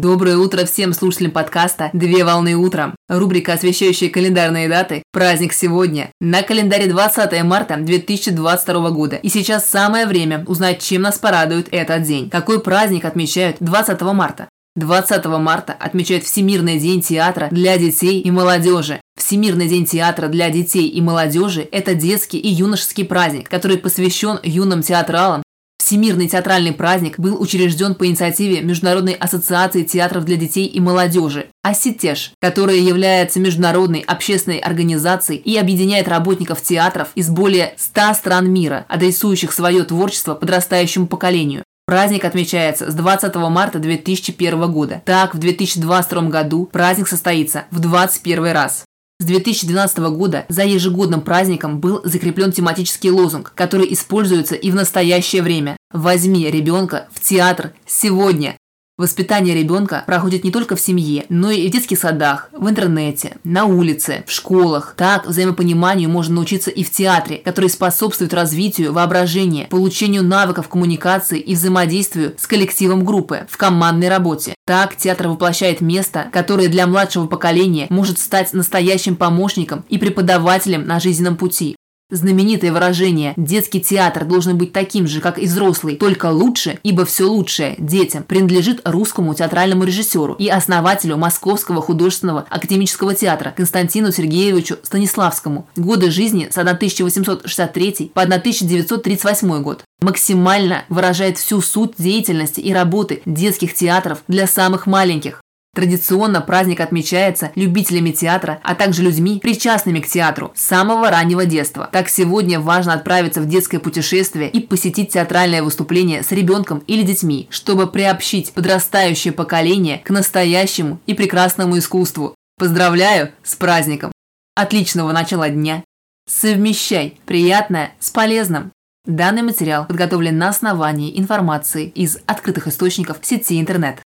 Доброе утро всем слушателям подкаста «Две волны утром». Рубрика, освещающая календарные даты. Праздник сегодня. На календаре 20 марта 2022 года. И сейчас самое время узнать, чем нас порадует этот день. Какой праздник отмечают 20 марта? 20 марта отмечают Всемирный день театра для детей и молодежи. Всемирный день театра для детей и молодежи – это детский и юношеский праздник, который посвящен юным театралам, Всемирный театральный праздник был учрежден по инициативе Международной ассоциации театров для детей и молодежи «Осетеш», которая является международной общественной организацией и объединяет работников театров из более 100 стран мира, адресующих свое творчество подрастающему поколению. Праздник отмечается с 20 марта 2001 года. Так, в 2022 году праздник состоится в 21 раз. С 2012 года за ежегодным праздником был закреплен тематический лозунг, который используется и в настоящее время. «Возьми ребенка в театр сегодня». Воспитание ребенка проходит не только в семье, но и в детских садах, в интернете, на улице, в школах. Так взаимопониманию можно научиться и в театре, который способствует развитию воображения, получению навыков коммуникации и взаимодействию с коллективом группы в командной работе. Так театр воплощает место, которое для младшего поколения может стать настоящим помощником и преподавателем на жизненном пути. Знаменитое выражение «детский театр должен быть таким же, как и взрослый, только лучше, ибо все лучшее детям» принадлежит русскому театральному режиссеру и основателю Московского художественного академического театра Константину Сергеевичу Станиславскому. Годы жизни с 1863 по 1938 год максимально выражает всю суть деятельности и работы детских театров для самых маленьких. Традиционно праздник отмечается любителями театра, а также людьми, причастными к театру с самого раннего детства. Так сегодня важно отправиться в детское путешествие и посетить театральное выступление с ребенком или детьми, чтобы приобщить подрастающее поколение к настоящему и прекрасному искусству. Поздравляю с праздником! Отличного начала дня! Совмещай приятное с полезным! Данный материал подготовлен на основании информации из открытых источников сети интернет.